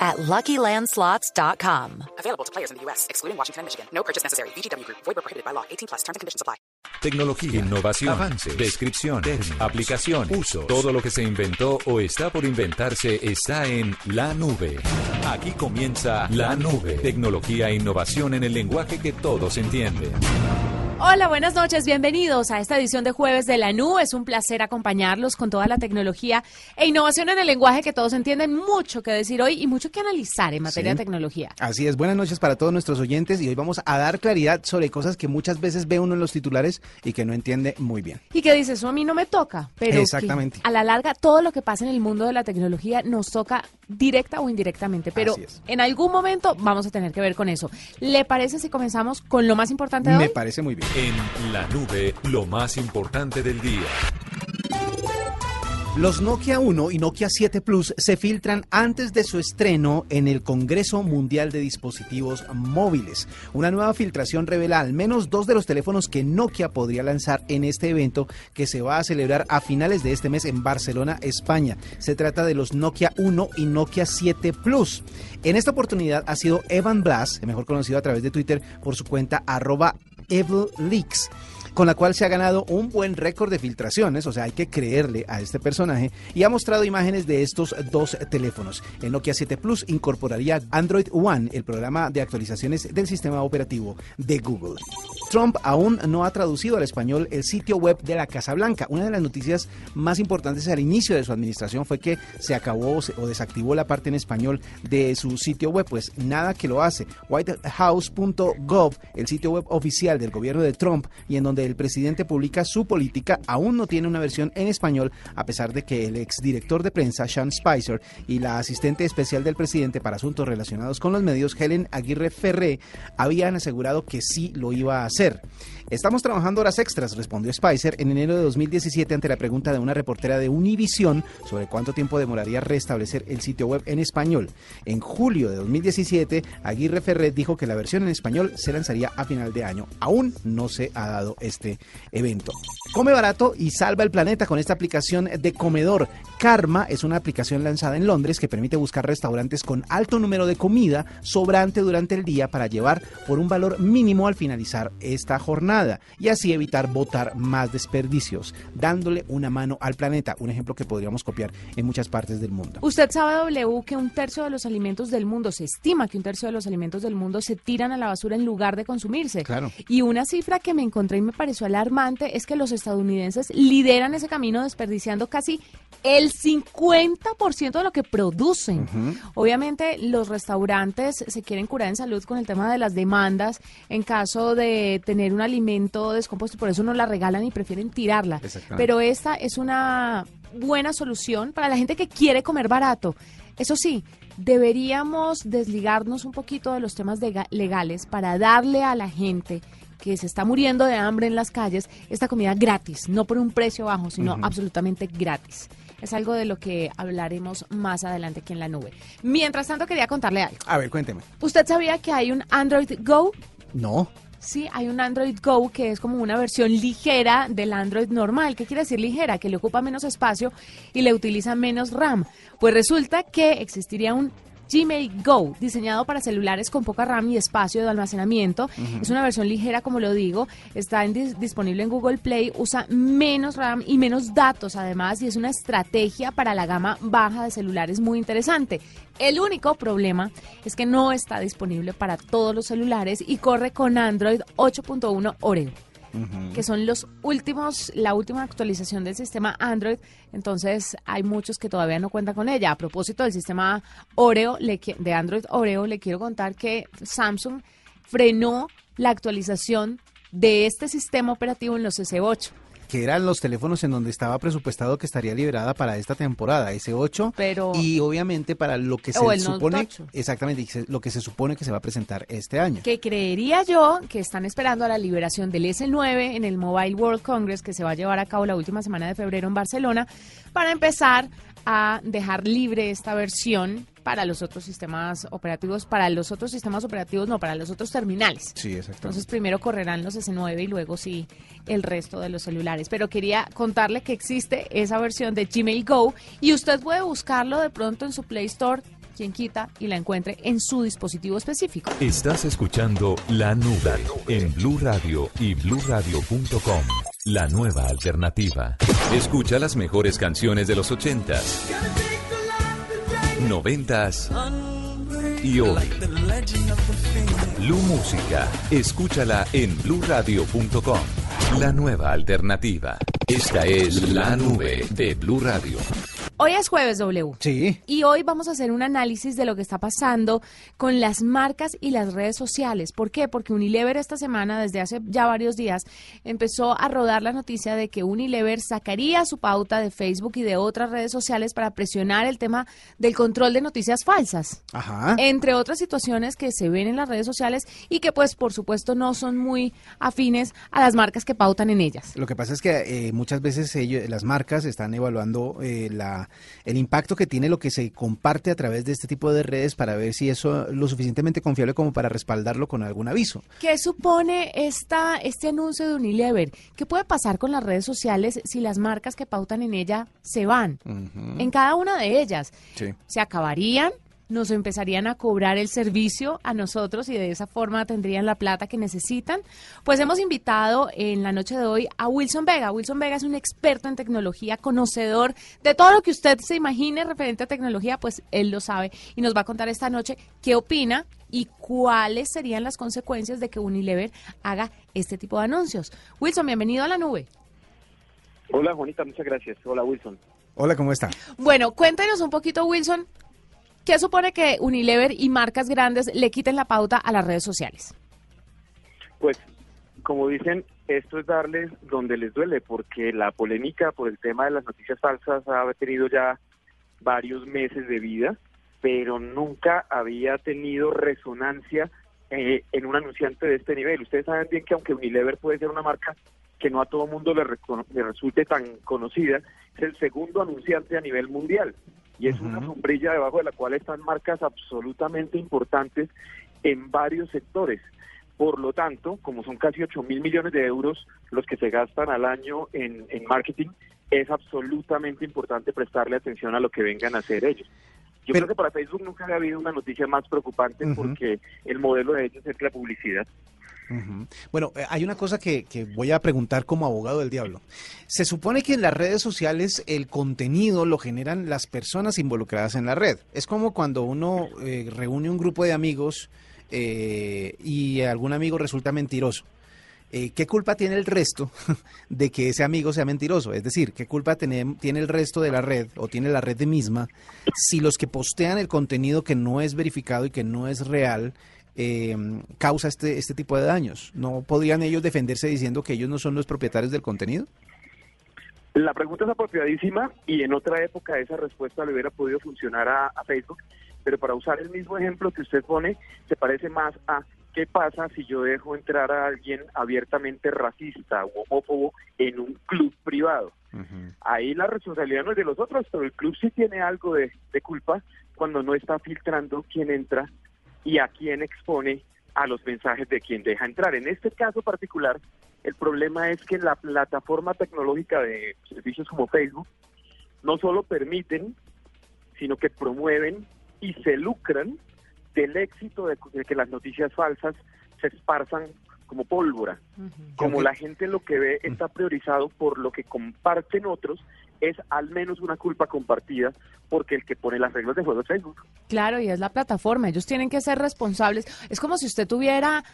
at LuckyLandSlots.com. Available to players in the U.S., excluding Washington and Michigan. No purchase necessary. VGW Group. Void prohibited by law. 18 plus. Terms and conditions apply. Tecnología, innovación, avances, descripción, términos, aplicación, uso. Todo lo que se inventó o está por inventarse está en la nube. Aquí comienza la nube. Tecnología e innovación en el lenguaje que todos entienden. Hola, buenas noches, bienvenidos a esta edición de jueves de la nube. Es un placer acompañarlos con toda la tecnología e innovación en el lenguaje que todos entienden. Mucho que decir hoy y mucho que analizar en materia Sí. de tecnología. Así es, buenas noches para todos nuestros oyentes y hoy vamos a dar claridad sobre cosas que muchas veces ve uno en los titulares y que no entiende muy bien. Y que dice, eso a mí no me toca, pero que Exactamente. a la larga todo lo que pasa en el mundo de la tecnología nos toca directa o indirectamente, pero en algún momento vamos a tener que ver con eso. ¿Le parece si comenzamos con lo más importante de Me hoy? parece muy bien. En la nube, lo más importante del día. Los Nokia 1 y Nokia 7 Plus se filtran antes de su estreno en el Congreso Mundial de Dispositivos Móviles. Una nueva filtración revela al menos dos de los teléfonos que Nokia podría lanzar en este evento que se va a celebrar a finales de este mes en Barcelona, España. Se trata de los Nokia 1 y Nokia 7 Plus. En esta oportunidad ha sido Evan Blass, mejor conocido a través de Twitter por su cuenta arroba EvilLeaks con la cual se ha ganado un buen récord de filtraciones, o sea, hay que creerle a este personaje, y ha mostrado imágenes de estos dos teléfonos. El Nokia 7 Plus incorporaría Android One, el programa de actualizaciones del sistema operativo de Google. Trump aún no ha traducido al español el sitio web de la Casa Blanca. Una de las noticias más importantes al inicio de su administración fue que se acabó o desactivó la parte en español de su sitio web, pues nada que lo hace. Whitehouse.gov, el sitio web oficial del gobierno de Trump y en donde el presidente publica su política, aún no tiene una versión en español, a pesar de que el exdirector de prensa, Sean Spicer, y la asistente especial del presidente para asuntos relacionados con los medios, Helen Aguirre Ferré, habían asegurado que sí lo iba a hacer ser. Estamos trabajando horas extras, respondió Spicer en enero de 2017 ante la pregunta de una reportera de Univision sobre cuánto tiempo demoraría restablecer el sitio web en español. En julio de 2017, Aguirre Ferret dijo que la versión en español se lanzaría a final de año. Aún no se ha dado este evento. Come barato y salva el planeta con esta aplicación de comedor. Karma es una aplicación lanzada en Londres que permite buscar restaurantes con alto número de comida sobrante durante el día para llevar por un valor mínimo al finalizar esta jornada y así evitar botar más desperdicios, dándole una mano al planeta, un ejemplo que podríamos copiar en muchas partes del mundo. Usted sabe, W, que un tercio de los alimentos del mundo, se estima que un tercio de los alimentos del mundo se tiran a la basura en lugar de consumirse. Claro. Y una cifra que me encontré y me pareció alarmante es que los estadounidenses lideran ese camino desperdiciando casi el 50% de lo que producen. Obviamente los restaurantes se quieren curar en salud con el tema de las demandas en caso de tener un alimento descompuesto, por eso no la regalan y prefieren tirarla. Pero esta es una buena solución para la gente que quiere comer barato. Eso sí, deberíamos desligarnos un poquito de los temas de legales para darle a la gente que se está muriendo de hambre en las calles esta comida gratis, no por un precio bajo, sino absolutamente gratis. Es algo de lo que hablaremos más adelante aquí en la nube. Mientras tanto, quería contarle algo. A ver, cuénteme. ¿Usted sabía que hay un Android Go? No. Sí, hay un Android Go que es como una versión ligera del Android normal. ¿Qué quiere decir ligera? Que le ocupa menos espacio y le utiliza menos RAM. Pues resulta que existiría un Gmail Go, diseñado para celulares con poca RAM y espacio de almacenamiento. Es una versión ligera, como lo digo. Está en dis- disponible en Google Play. Usa menos RAM y menos datos, además, y es una estrategia para la gama baja de celulares muy interesante. El único problema es que no está disponible para todos los celulares y corre con Android 8.1 Oreo que son los últimos, la última actualización del sistema Android. Entonces hay muchos que todavía no cuentan con ella. A propósito del sistema Oreo, le de Android Oreo, le quiero contar que Samsung frenó la actualización de este sistema operativo en los S8. Que eran los teléfonos en donde estaba presupuestado que estaría liberada para esta temporada, S8, Pero- y obviamente para lo que se supone, 8. exactamente, lo que se supone que se va a presentar este año. que creería yo que están esperando a la liberación del S9 en el Mobile World Congress que se va a llevar a cabo la última semana de febrero en Barcelona para empezar a dejar libre esta versión para los otros sistemas operativos, para los otros sistemas operativos, no, para los otros terminales. Sí, exactamente. Entonces primero correrán los S9 y luego sí el resto de los celulares. Pero quería contarle que existe esa versión de Gmail Go y usted puede buscarlo de pronto en su Play Store, quien quita, y la encuentre en su dispositivo específico. Estás escuchando La Nube en Blue Radio y bluradio.com. La nueva alternativa. Escucha las mejores canciones de los 80s, 90s y hoy. Blue Música. Escúchala en bluradio.com. La nueva alternativa. Esta es La Nube de Blue Radio. Hoy es jueves W. Sí. Y hoy vamos a hacer un análisis de lo que está pasando con las marcas y las redes sociales. ¿Por qué? Porque Unilever esta semana, desde hace ya varios días, empezó a rodar la noticia de que Unilever sacaría su pauta de Facebook y de otras redes sociales para presionar el tema del control de noticias falsas. Ajá. Entre otras situaciones que se ven en las redes sociales y que pues por supuesto no son muy afines a las marcas que pautan en ellas. Lo que pasa es que eh, muchas veces ellos, las marcas están evaluando eh, la, el impacto que tiene lo que se comparte a través de este tipo de redes para ver si eso es lo suficientemente confiable como para respaldarlo con algún aviso. ¿Qué supone esta, este anuncio de Unilever? ¿Qué puede pasar con las redes sociales si las marcas que pautan en ella se van? En cada una de ellas. Sí. ¿Se acabarían? ¿Nos empezarían a cobrar el servicio a nosotros y de esa forma tendrían la plata que necesitan? Pues hemos invitado en la noche de hoy a Wilson Vega. Wilson Vega es un experto en tecnología, conocedor de todo lo que usted se imagine referente a tecnología, pues él lo sabe y nos va a contar esta noche qué opina y cuáles serían las consecuencias de que Unilever haga este tipo de anuncios. Wilson, bienvenido a la nube. Hola Juanita, muchas gracias. Hola Wilson. Hola, ¿cómo está? Bueno, cuéntenos un poquito, Wilson, ¿qué supone que Unilever y marcas grandes le quiten la pauta a las redes sociales? Pues, como dicen, esto es darles donde les duele, porque la polémica por el tema de las noticias falsas ha tenido ya varios meses de vida, pero nunca había tenido resonancia eh, en un anunciante de este nivel. Ustedes saben bien que aunque Unilever puede ser una marca que no a todo mundo le, le resulte tan conocida, es el segundo anunciante a nivel mundial. Y es una sombrilla debajo de la cual están marcas absolutamente importantes en varios sectores. Por lo tanto, como son casi 8 mil millones de euros los que se gastan al año en, en marketing, es absolutamente importante prestarle atención a lo que vengan a hacer ellos. Yo Pero- creo que para Facebook nunca había habido una noticia más preocupante porque el modelo de ellos es la publicidad. Bueno, eh, hay una cosa que, voy a preguntar como abogado del diablo. Se supone que en las redes sociales el contenido lo generan las personas involucradas en la red. Es como cuando uno eh, reúne un grupo de amigos eh, y algún amigo resulta mentiroso. ¿Qué culpa tiene el resto de que ese amigo sea mentiroso? Es decir, ¿qué culpa tiene, el resto de la red o tiene la red misma si los que postean el contenido que no es verificado y que no es real eh, causa este, este tipo de daños? ¿No podrían ellos defenderse diciendo que ellos no son los propietarios del contenido? La pregunta es apropiadísima y en otra época esa respuesta le hubiera podido funcionar a, a Facebook, pero para usar el mismo ejemplo que usted pone, se parece más a qué pasa si yo dejo entrar a alguien abiertamente racista o homófobo en un club privado. Ahí la responsabilidad no es de los otros, pero el club sí tiene algo de, de culpa cuando no está filtrando quién entra y a quién expone a los mensajes de quien deja entrar. En este caso particular, el problema es que la plataforma tecnológica de servicios como Facebook no solo permiten, sino que promueven y se lucran del éxito de, de que las noticias falsas se esparzan como pólvora. Como la gente lo que ve está priorizado por lo que comparten otros, es al menos una culpa compartida porque el que pone las reglas de juego es Facebook. Claro, y es la plataforma. Ellos tienen que ser responsables. Es como si usted tuviera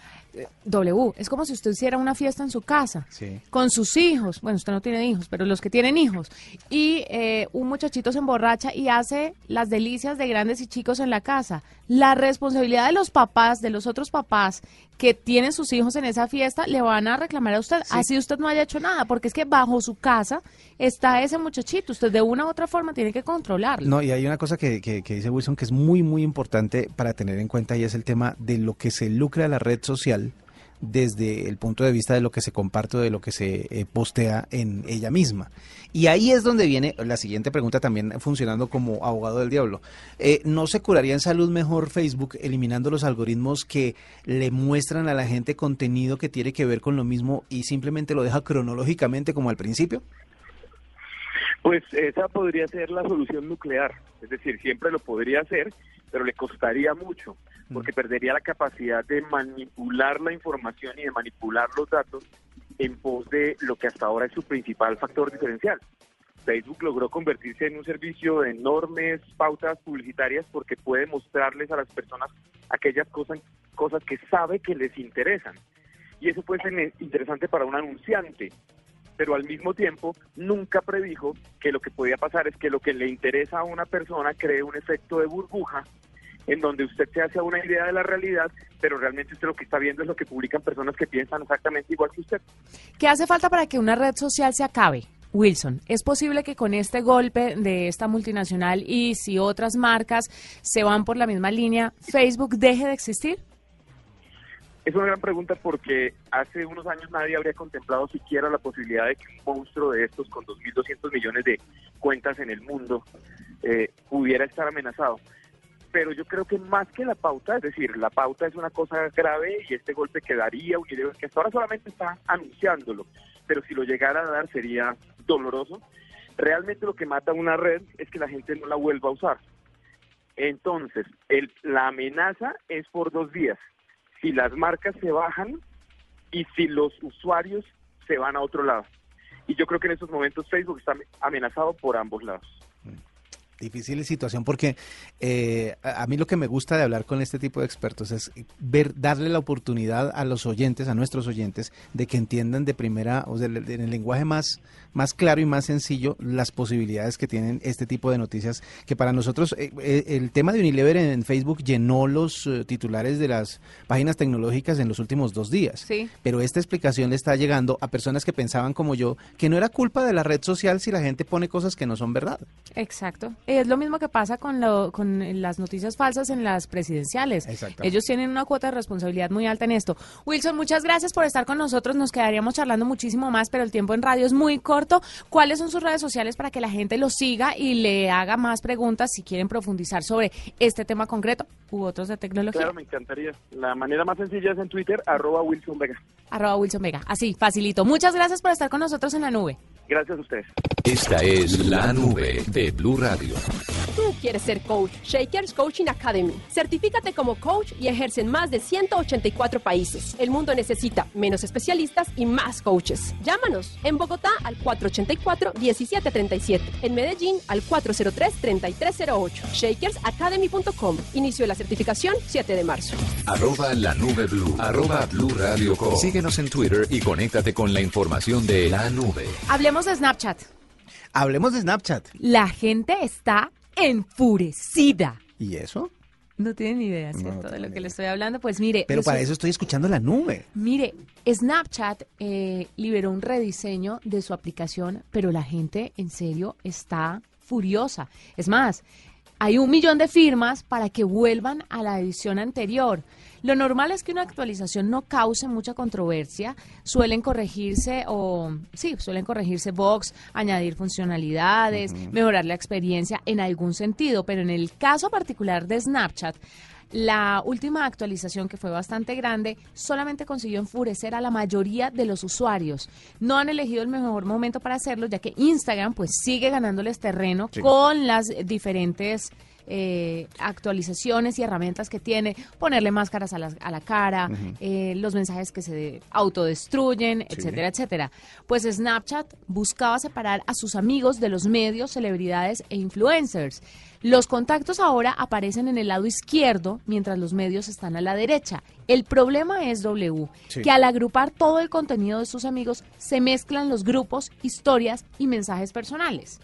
W, es como si usted hiciera una fiesta en su casa Sí. con sus hijos. Bueno, usted no tiene hijos, pero los que tienen hijos. Y eh, un muchachito se emborracha y hace las delicias de grandes y chicos en la casa. La responsabilidad de los papás, de los otros papás que tienen sus hijos en esa fiesta, le va van a reclamar a usted, así usted no haya hecho nada, porque es que bajo su casa está ese muchachito, usted de una u otra forma tiene que controlarlo. No, y hay una cosa que, que, que dice Wilson que es muy, muy importante para tener en cuenta y es el tema de lo que se lucra la red social desde el punto de vista de lo que se comparte o de lo que se eh, postea en ella misma. Y ahí es donde viene la siguiente pregunta también funcionando como abogado del diablo. Eh, ¿No se curaría en salud mejor Facebook eliminando los algoritmos que le muestran a la gente contenido que tiene que ver con lo mismo y simplemente lo deja cronológicamente como al principio? Pues esa podría ser la solución nuclear, es decir, siempre lo podría hacer, pero le costaría mucho, porque perdería la capacidad de manipular la información y de manipular los datos en pos de lo que hasta ahora es su principal factor diferencial. Facebook logró convertirse en un servicio de enormes pautas publicitarias porque puede mostrarles a las personas aquellas cosas, cosas que sabe que les interesan. Y eso puede ser interesante para un anunciante, pero al mismo tiempo nunca predijo que lo que podía pasar es que lo que le interesa a una persona cree un efecto de burbuja en donde usted se hace una idea de la realidad, pero realmente usted lo que está viendo es lo que publican personas que piensan exactamente igual que usted. ¿Qué hace falta para que una red social se acabe? Wilson, ¿es posible que con este golpe de esta multinacional y si otras marcas se van por la misma línea, Facebook deje de existir? Es una gran pregunta porque hace unos años nadie habría contemplado siquiera la posibilidad de que un monstruo de estos con 2.200 millones de cuentas en el mundo eh, pudiera estar amenazado. Pero yo creo que más que la pauta, es decir, la pauta es una cosa grave y este golpe quedaría Unilever, que hasta ahora solamente está anunciándolo, pero si lo llegara a dar sería doloroso. Realmente lo que mata una red es que la gente no la vuelva a usar. Entonces, el, la amenaza es por dos días si las marcas se bajan y si los usuarios se van a otro lado. Y yo creo que en estos momentos Facebook está amenazado por ambos lados. Difícil situación porque eh, a mí lo que me gusta de hablar con este tipo de expertos es ver, darle la oportunidad a los oyentes, a nuestros oyentes, de que entiendan de primera, o sea, en el lenguaje más, más claro y más sencillo, las posibilidades que tienen este tipo de noticias, que para nosotros eh, eh, el tema de Unilever en, Facebook llenó los titulares de las páginas tecnológicas en los últimos dos días. Sí. Pero esta explicación le está llegando a personas que pensaban como yo que no era culpa de la red social si la gente pone cosas que no son verdad. Exacto. Es lo mismo que pasa con, lo, con las noticias falsas en las presidenciales. Ellos tienen una cuota de responsabilidad muy alta en esto. Wilson, muchas gracias por estar con nosotros. Nos quedaríamos charlando muchísimo más, pero el tiempo en radio es muy corto. ¿Cuáles son sus redes sociales para que la gente lo siga y le haga más preguntas si quieren profundizar sobre este tema concreto u otros de tecnología? Claro, me encantaría. La manera más sencilla es en Twitter, arroba Wilson Vega. Arroba Wilson Vega. Así, facilito. Muchas gracias por estar con nosotros en la nube. Gracias a ustedes. Esta es la nube de Blue Radio. Tú quieres ser coach. Shakers Coaching Academy. Certifícate como coach y ejerce en más de 184 países. El mundo necesita menos especialistas y más coaches. Llámanos en Bogotá al 484-1737. En Medellín al 403-3308. Shakersacademy.com. Inicio de la certificación 7 de marzo. Arroba la nube blue. Arroba blue radio com. Síguenos en Twitter y conéctate con la información de la nube. Hablemos de Snapchat. Hablemos de Snapchat. La gente está enfurecida. ¿Y eso? No tienen ni idea, ¿cierto? no de lo que le estoy hablando. Pues mire. Pero para eso estoy escuchando la nube. Mire, Snapchat eh, liberó un rediseño de su aplicación, pero la gente en serio está furiosa. Es más, hay un millón de firmas para que vuelvan a la edición anterior. Lo normal es que una actualización no cause mucha controversia. Suelen corregirse o sí, suelen corregirse bugs, añadir funcionalidades, mejorar la experiencia en algún sentido, pero en el caso particular de Snapchat, la última actualización, que fue bastante grande, solamente consiguió enfurecer a la mayoría de los usuarios. No han elegido el mejor momento para hacerlo, ya que Instagram pues sigue ganándoles terreno con las diferentes eh, actualizaciones y herramientas que tiene, ponerle máscaras a la, a la cara, eh, los mensajes que se autodestruyen, etcétera, etcétera. Pues Snapchat buscaba separar a sus amigos de los medios, celebridades e influencers. Los contactos ahora aparecen en el lado izquierdo, mientras los medios están a la derecha. El problema es W, Sí. que al agrupar todo el contenido de sus amigos se mezclan los grupos, historias y mensajes personales.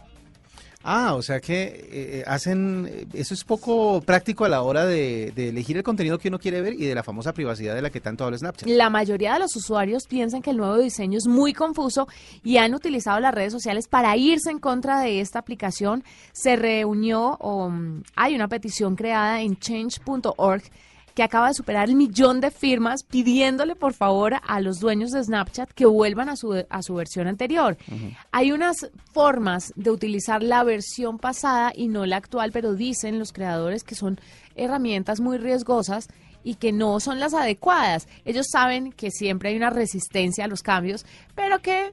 Ah, o sea que eh, eh, hacen, eh, eso es poco práctico a la hora de, elegir el contenido que uno quiere ver y de la famosa privacidad de la que tanto habla Snapchat. La mayoría de los usuarios piensan que el nuevo diseño es muy confuso y han utilizado las redes sociales para irse en contra de esta aplicación. Se reunió, mm, hay una petición creada en change.org que acaba de superar el millón de firmas pidiéndole por favor a los dueños de Snapchat que vuelvan a su, a su versión anterior. Hay unas formas de utilizar la versión pasada y no la actual, pero dicen los creadores que son herramientas muy riesgosas y que no son las adecuadas. Ellos saben que siempre hay una resistencia a los cambios, pero que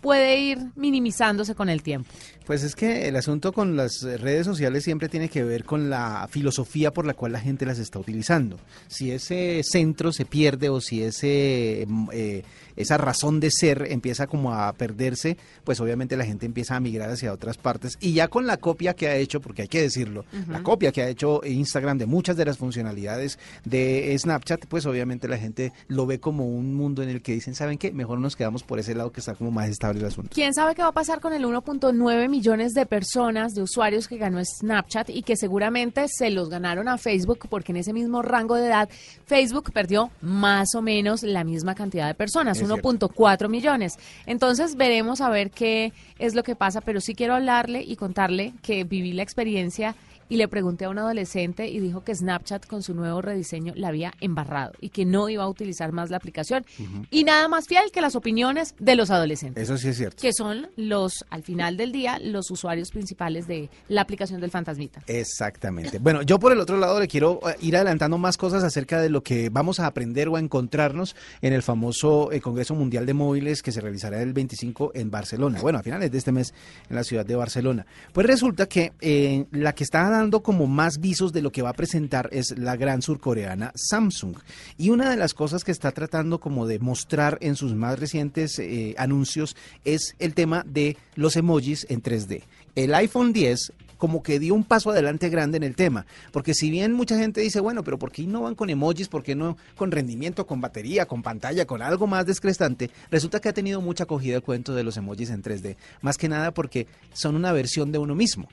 puede ir minimizándose con el tiempo. Pues es que el asunto con las redes sociales siempre tiene que ver con la filosofía por la cual la gente las está utilizando. Si ese centro se pierde o si ese mm, eh, esa razón de ser empieza como a perderse, pues obviamente la gente empieza a migrar hacia otras partes y ya con la copia que ha hecho, porque hay que decirlo, la copia que ha hecho Instagram de muchas de las funcionalidades de Snapchat, pues obviamente la gente lo ve como un mundo en el que dicen, ¿saben qué? Mejor nos quedamos por ese lado que está como más estable el asunto. ¿Quién sabe qué va a pasar con el 1.9 millones de personas, de usuarios que ganó Snapchat y que seguramente se los ganaron a Facebook porque en ese mismo rango de edad Facebook perdió más o menos la misma cantidad de personas, Es cierto. 1.4 millones. Entonces veremos a ver qué es lo que pasa, pero sí quiero hablarle y contarle que viví la experiencia y le pregunté a un adolescente y dijo que Snapchat con su nuevo rediseño la había embarrado y que no iba a utilizar más la aplicación. Y nada más fiel que las opiniones de los adolescentes Eso sí es cierto. que son los, al final del día, los usuarios principales de la aplicación del Fantasmita. Exactamente. Bueno, yo por el otro lado le quiero eh, ir adelantando más cosas acerca de lo que vamos a aprender o a encontrarnos en el famoso eh, Congreso Mundial de Móviles que se realizará el 25 en Barcelona. Bueno, a finales de este mes en la ciudad de Barcelona. Pues resulta que eh, la que está dando como más visos de lo que va a presentar es la gran surcoreana Samsung. Y una de las cosas que está tratando como de mostrar en sus más recientes eh, anuncios es el tema de los emojis en 3D. El iPhone 10 como que dio un paso adelante grande en el tema. Porque si bien mucha gente dice, bueno, pero ¿por qué no van con emojis? ¿Por qué no con rendimiento, con batería, con pantalla, con algo más descrestante? Resulta que ha tenido mucha acogida el cuento de los emojis en 3D. Más que nada porque son una versión de uno mismo.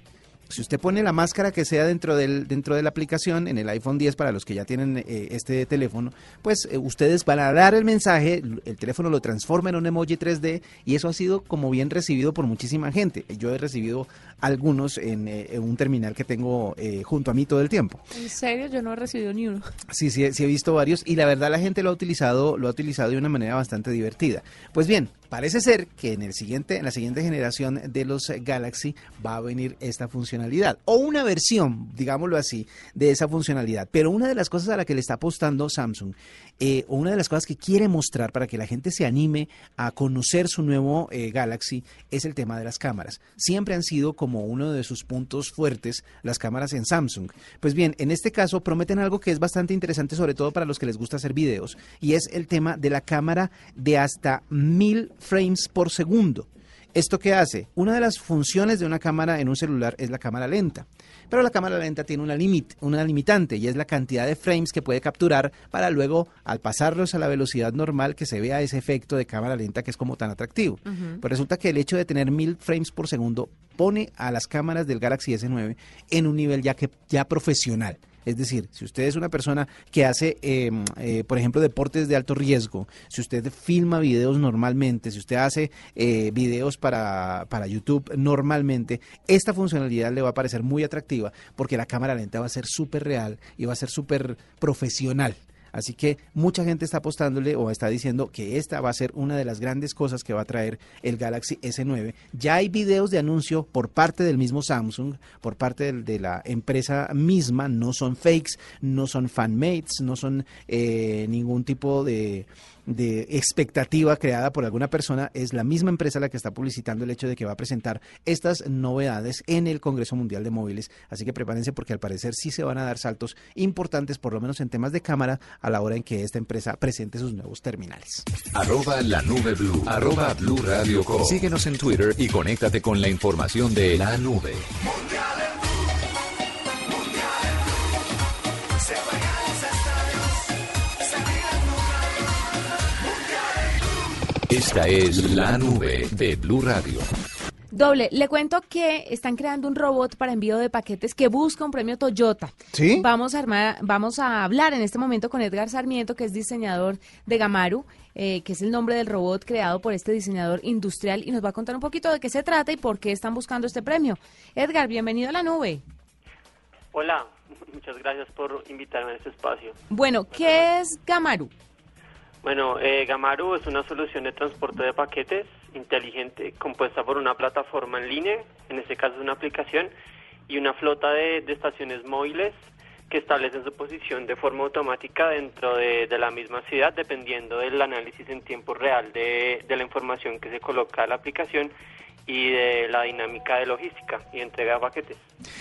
Si usted pone la máscara que sea dentro, del, dentro de la aplicación, en el iPhone 10, para los que ya tienen eh, este teléfono, pues eh, ustedes van a dar el mensaje, el teléfono lo transforma en un emoji 3D y eso ha sido como bien recibido por muchísima gente. Yo he recibido algunos en, eh, en un terminal que tengo eh, junto a mí todo el tiempo. En serio, yo no he recibido ni uno. Sí, sí, sí he visto varios y la verdad la gente lo ha utilizado, lo ha utilizado de una manera bastante divertida. Pues bien, parece ser que en el siguiente, en la siguiente generación de los Galaxy va a venir esta funcionalidad o una versión, digámoslo así, de esa funcionalidad. Pero una de las cosas a la que le está apostando Samsung eh, o una de las cosas que quiere mostrar para que la gente se anime a conocer su nuevo eh, Galaxy es el tema de las cámaras. Siempre han sido como uno de sus puntos fuertes las cámaras en Samsung. Pues bien, en este caso prometen algo que es bastante interesante, sobre todo para los que les gusta hacer videos, y es el tema de la cámara de hasta mil frames por segundo. ¿Esto qué hace? Una de las funciones de una cámara en un celular es la cámara lenta. Pero la cámara lenta tiene una, limit- una limitante y es la cantidad de frames que puede capturar para luego, al pasarlos a la velocidad normal, que se vea ese efecto de cámara lenta que es como tan atractivo. Pues resulta que el hecho de tener mil frames por segundo pone a las cámaras del Galaxy S9 en un nivel ya, que, ya profesional. Es decir, si usted es una persona que hace, eh, eh, por ejemplo, deportes de alto riesgo, si usted filma videos normalmente, si usted hace eh, videos para, para YouTube normalmente, esta funcionalidad le va a parecer muy atractiva porque la cámara lenta va a ser súper real y va a ser súper profesional. Así que mucha gente está apostándole o está diciendo que esta va a ser una de las grandes cosas que va a traer el Galaxy S9. Ya hay videos de anuncio por parte del mismo Samsung, por parte de, la empresa misma, no son fakes, no son fanmates, no son eh, ningún tipo de, de expectativa creada por alguna persona. Es la misma empresa la que está publicitando el hecho de que va a presentar estas novedades en el Congreso Mundial de Móviles. Así que prepárense porque al parecer sí se van a dar saltos importantes, por lo menos en temas de cámara, a la hora en que esta empresa presente sus nuevos terminales. Arroba la nube blue. Arroba blue radio com. Síguenos en Twitter y conéctate con la información de la nube. Esta es la nube de Blue Radio. Doble, le cuento que están creando un robot para envío de paquetes que busca un premio Toyota. ¿Sí? Vamos a, armar, vamos a hablar en este momento con Edgar Sarmiento, que es diseñador de Gamaru, eh, que es el nombre del robot creado por este diseñador industrial, y nos va a contar un poquito de qué se trata y por qué están buscando este premio. Edgar, bienvenido a la nube. Hola, muchas gracias por invitarme a este espacio. Bueno, ¿qué es Gamaru? Bueno, eh, Gamaru es una solución de transporte de paquetes inteligente compuesta por una plataforma en línea, en este caso una aplicación, y una flota de, de estaciones móviles que establecen su posición de forma automática dentro de, de la misma ciudad, dependiendo del análisis en tiempo real de, de la información que se coloca a la aplicación y de la dinámica de logística y entrega de paquetes.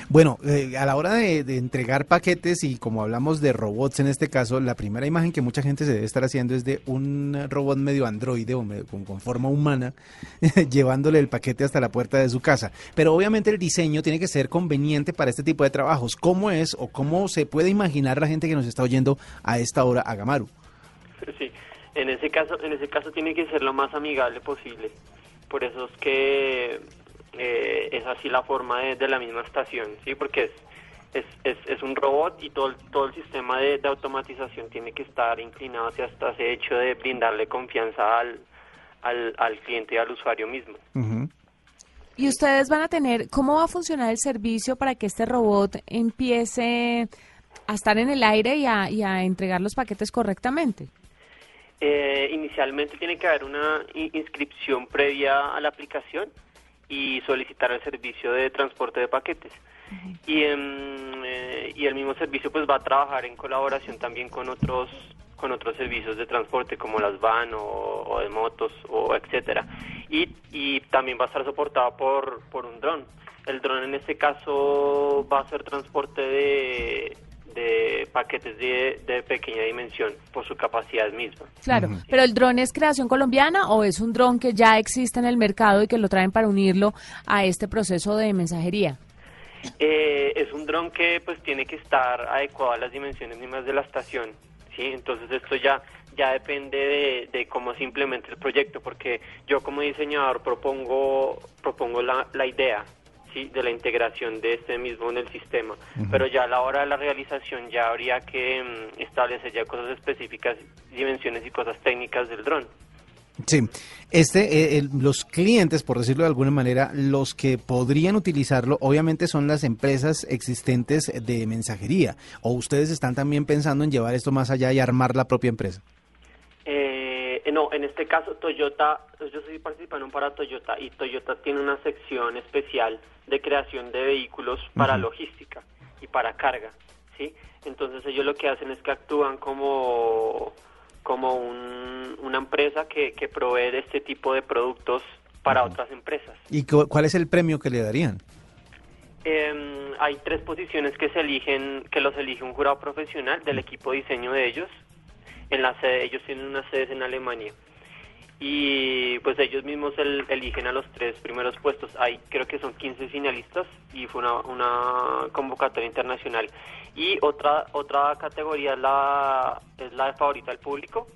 Bueno, eh, a la hora de, de entregar paquetes y como hablamos de robots en este caso, la primera imagen que mucha gente se debe estar haciendo es de un robot medio androide o medio con, con forma humana llevándole el paquete hasta la puerta de su casa. Pero obviamente el diseño tiene que ser conveniente para este tipo de trabajos. ¿Cómo es o cómo se puede imaginar la gente que nos está oyendo a esta hora a Gamaru? Sí, en ese caso, en ese caso tiene que ser lo más amigable posible. Por eso es que eh, es así la forma de, de la misma estación, sí, porque es es, es, es un robot y todo el, todo el sistema de, de automatización tiene que estar inclinado hacia hasta ese hecho de brindarle confianza al, al, al cliente y al usuario mismo. Y ustedes van a tener, ¿cómo va a funcionar el servicio para que este robot empiece a estar en el aire y a, y a entregar los paquetes correctamente? Eh, inicialmente tiene que haber una inscripción previa a la aplicación y solicitar el servicio de transporte de paquetes. Y, em, eh, y el mismo servicio pues va a trabajar en colaboración también con otros con otros servicios de transporte como las van o, o de motos o etcétera. Y, y también va a estar soportado por, por un dron. El dron en este caso va a hacer transporte de, de paquetes de, de pequeña dimensión por su capacidad misma Claro, pero el dron es creación colombiana o es un dron que ya existe en el mercado y que lo traen para unirlo a este proceso de mensajería. Eh, es un dron que pues tiene que estar adecuado a las dimensiones mismas de la estación, ¿sí? Entonces esto ya ya depende de, de cómo se implemente el proyecto, porque yo como diseñador propongo propongo la, la idea, ¿sí? De la integración de este mismo en el sistema, pero ya a la hora de la realización ya habría que mm, establecer ya cosas específicas, dimensiones y cosas técnicas del dron. Sí, este, eh, el- los clientes, por decirlo de alguna manera, los que podrían utilizarlo, obviamente son las empresas existentes de mensajería. ¿O ustedes están también pensando en llevar esto más allá y armar la propia empresa? No, en este caso Toyota, yo estoy participando para Toyota y Toyota tiene una sección especial de creación de vehículos para logística y para carga, ¿sí? Entonces ellos lo que hacen es que actúan como, como un- una empresa que, que provee de este tipo de productos para otras empresas. ¿Y cu- cuál es el premio que le darían? Eh, hay tres posiciones que se eligen, que los elige un jurado profesional del equipo de diseño de ellos. En la sede, ellos tienen unas sedes en Alemania. Y pues ellos mismos el- eligen a los tres primeros puestos. Hay creo que son 15 finalistas y fue una, convocatoria internacional. Y otra otra categoría es la, es la de favorita al público,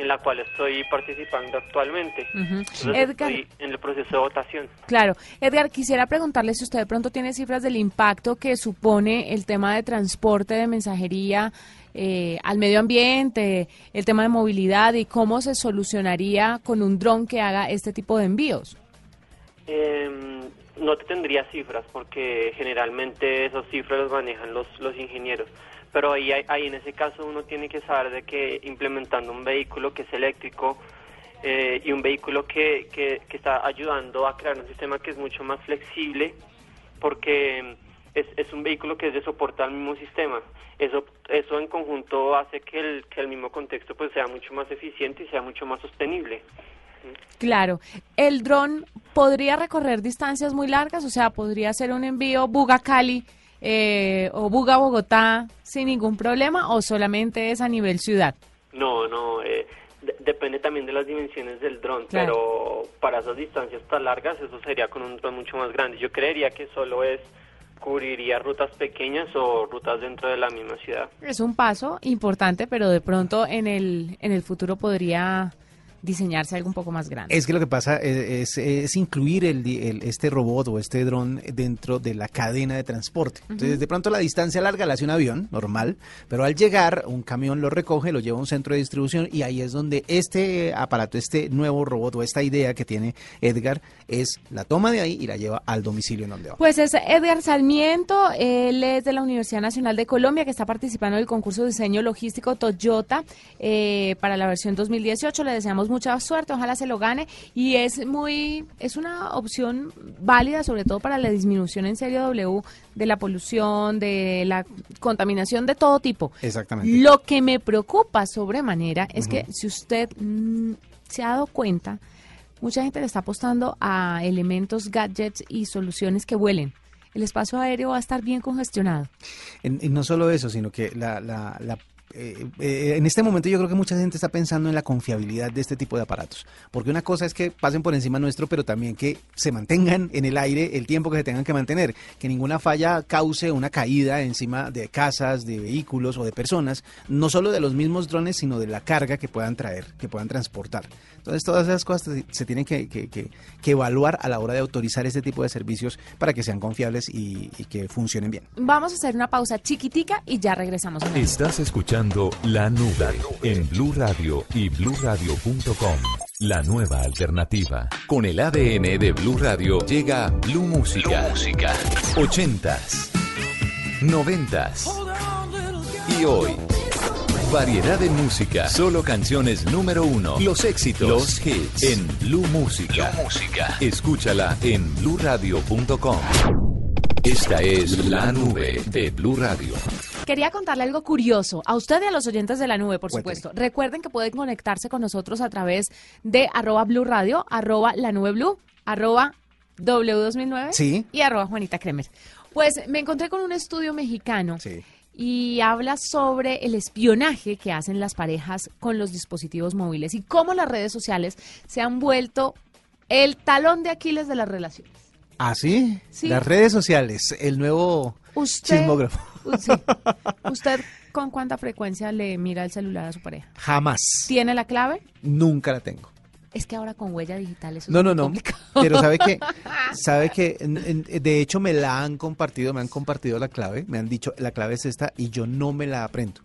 en la cual estoy participando actualmente. Entonces, Edgar. estoy en el proceso de votación. Claro. Edgar, quisiera preguntarle si usted de pronto tiene cifras del impacto que supone el tema de transporte, de mensajería eh, al medio ambiente, el tema de movilidad y cómo se solucionaría con un dron que haga este tipo de envíos. Em, no te tendría cifras porque generalmente esas cifras las manejan los, los ingenieros. Pero ahí, ahí en ese caso uno tiene que saber de que implementando un vehículo que es eléctrico eh, y un vehículo que, que, está ayudando a crear un sistema que es mucho más flexible porque es, es un vehículo que es de soporte al mismo sistema. Eso, eso en conjunto hace que el, que el mismo contexto pues sea mucho más eficiente y sea mucho más sostenible. Claro. ¿El dron podría recorrer distancias muy largas? O sea, ¿podría hacer un envío Buga-Cali eh, o Buga-Bogotá sin ningún problema o solamente es a nivel ciudad? No, no, eh, de- depende también de las dimensiones del dron, Claro. pero para esas distancias tan largas eso sería con un dron mucho más grande. Yo creería que solo es cubriría rutas pequeñas o rutas dentro de la misma ciudad. Es un paso importante, pero de pronto en el, en el futuro podría diseñarse algo un poco más grande. Es que lo que pasa es, es- es incluir el, este robot o este dron dentro de la cadena de transporte. Entonces, de pronto la distancia larga la hace un avión normal, pero al llegar un camión lo recoge, lo lleva a un centro de distribución y ahí es donde este aparato, este nuevo robot o esta idea que tiene Edgar es la toma de ahí y la lleva al domicilio en donde va. Pues es Edgar Sarmiento, él es de la Universidad Nacional de Colombia que está participando en el concurso de diseño logístico Toyota eh, para la versión 2018. Le deseamos mucha suerte, ojalá se lo gane y es muy es una opción válida sobre todo para la disminución en serio W de la polución, de la contaminación de todo tipo. Exactamente. Lo que me preocupa sobremanera es que si usted mm, se ha dado cuenta, mucha gente le está apostando a elementos, gadgets y soluciones que vuelen. El espacio aéreo va a estar bien congestionado. Y no solo eso, sino que la, la- la- eh, eh, en este momento yo creo que mucha gente está pensando en la confiabilidad de este tipo de aparatos. Porque una cosa es que pasen por encima nuestro, pero también que se mantengan en el aire el tiempo que se tengan que mantener. Que ninguna falla cause una caída encima de casas, de vehículos o de personas, no solo de los mismos drones, sino de la carga que puedan traer, que puedan transportar. Entonces todas esas cosas se- tienen que, que- que- que evaluar a la hora de autorizar este tipo de servicios para que sean confiables y- y que funcionen bien. Vamos a hacer una pausa chiquitica y ya regresamos. Estás escuchando La Nube en Blue Radio y BlueRadio.com. La nueva alternativa. Con el ADN de Blue Radio llega Blue Música. Música. 80s, 90s y hoy. Variedad de música, solo canciones número uno, los éxitos, los hits en Blue Música. Música. Escúchala en BlueRadio.com. Esta es la nube de Blue Radio. Quería contarle algo curioso a usted y a los oyentes de la nube, por Cuénteme. supuesto. Recuerden que pueden conectarse con nosotros a través de arroba Blue Radio, arroba la nube Blue, arroba W2009 Sí. y arroba Juanita Kremer. Pues me encontré con un estudio mexicano Sí. Y habla sobre el espionaje que hacen las parejas con los dispositivos móviles y cómo las redes sociales se han vuelto el talón de Aquiles de las relaciones. ¿Ah, sí? Sí. Las redes sociales, el nuevo Usted, chismógrafo. Sí. ¿Usted con cuánta frecuencia le mira el celular a su pareja? Jamás. ¿Tiene la clave? Nunca la tengo. Es que ahora con huella digital eso No, es no, no. complicado. Pero sabe que, sabe que, de hecho me la han compartido, me han compartido la clave, me han dicho la clave es esta y yo no me la aprendo.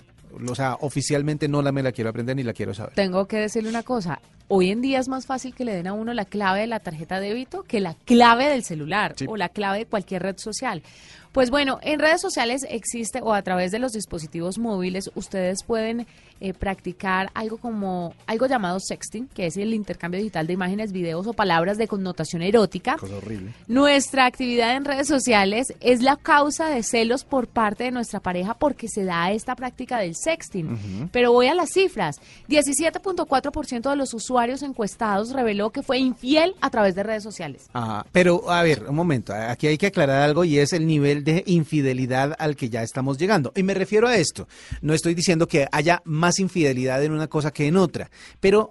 O sea, oficialmente no la me la quiero aprender ni la quiero saber. Tengo que decirle una cosa. Hoy en día es más fácil que le den a uno la clave de la tarjeta de débito que la clave del celular Sí. o la clave de cualquier red social. Pues bueno, en redes sociales existe o a través de los dispositivos móviles ustedes pueden eh, practicar algo como algo llamado sexting, que es el intercambio digital de imágenes, videos o palabras de connotación erótica. Cosa horrible. Nuestra actividad en redes sociales es la causa de celos por parte de nuestra pareja porque se da esta práctica del sexting. Pero voy a las cifras. 17.4% de los usuarios encuestados reveló que fue infiel a través de redes sociales. Pero a ver, un momento, aquí hay que aclarar algo y es el nivel de infidelidad al que ya estamos llegando. Y me refiero a esto, no estoy diciendo que haya más infidelidad en una cosa que en otra, pero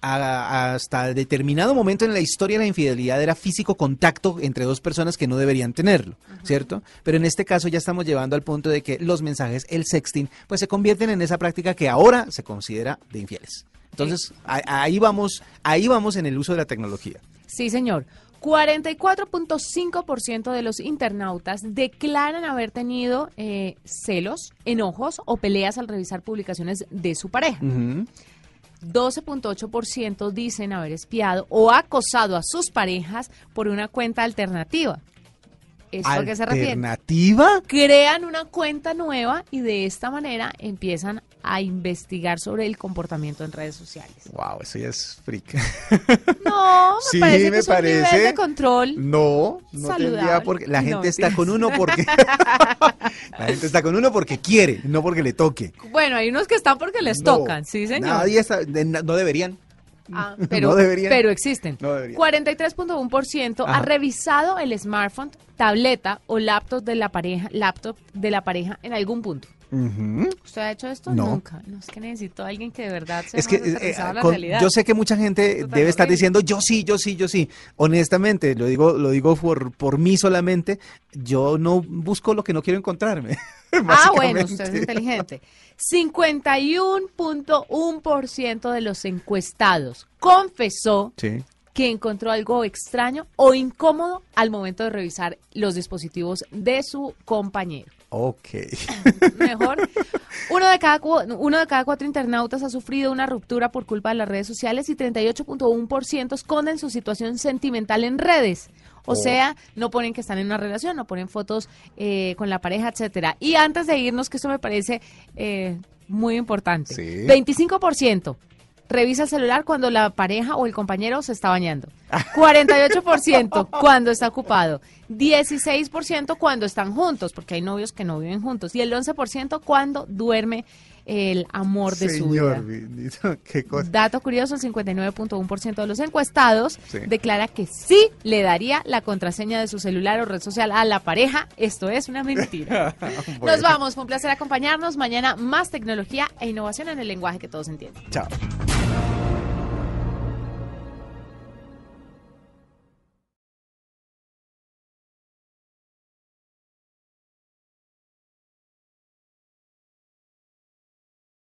a- hasta determinado momento en la historia la infidelidad era físico contacto entre dos personas que no deberían tenerlo, ¿cierto? Pero en este caso ya estamos llevando al punto de que los mensajes, el sexting, pues se convierten en esa práctica que ahora se considera de infieles. Entonces, a- ahí vamos, ahí vamos en el uso de la tecnología. Sí, señor. 44.5% de los internautas declaran haber tenido eh, celos, enojos o peleas al revisar publicaciones de su pareja. Ujú. 12.8% dicen haber espiado o acosado a sus parejas por una cuenta alternativa. ¿Esto a qué se refiere? ¿Alternativa? Crean una cuenta nueva y de esta manera empiezan a investigar sobre el comportamiento en redes sociales. Wow, eso ya es freak. No, me Sí, parece que me es un nivel parece. de control. No, no Saludable. tendría porque la No, gente está con uno porque la gente está con uno porque quiere, no porque le toque. Bueno, hay unos que están porque les No, tocan, sí, señor. Nadie está, no deberían. Ah, pero, No deberían. pero existen. No deberían. 43.1% ha revisado el smartphone, tableta o laptop de la pareja, laptop de la pareja en algún punto. ¿Usted ha hecho esto? No. Nunca. No, es que necesito a alguien que de verdad sea Es que eh, a la con- realidad. yo sé que mucha gente debe estar diciendo yo sí, yo sí, yo sí. Honestamente, lo digo, lo digo por, por mí solamente. Yo no busco lo que no quiero encontrarme. Ah, bueno, usted es inteligente. 51.1% de los encuestados confesó Sí. que encontró algo extraño o incómodo al momento de revisar los dispositivos de su compañero. Ok. Mejor. Uno de, cada, uno de cada cuatro internautas ha sufrido una ruptura por culpa de las redes sociales y 38.1% esconden su situación sentimental en redes. O Oh. sea, no ponen que están en una relación, no ponen fotos eh, con la pareja, etcétera. Y antes de irnos, que esto me parece eh, muy importante, Sí. 25% revisa el celular cuando la pareja o el compañero se está bañando. 48% cuando está ocupado. 16% cuando están juntos, porque hay novios que no viven juntos. Y el 11% cuando duerme el amor de su vida. Qué cosa. Dato curioso, el 59.1% de los encuestados Sí. declara que sí le daría la contraseña de su celular o red social a la pareja. Esto es una mentira. Nos vamos, fue un placer acompañarnos. Mañana más tecnología e innovación en el lenguaje que todos entienden. Chao.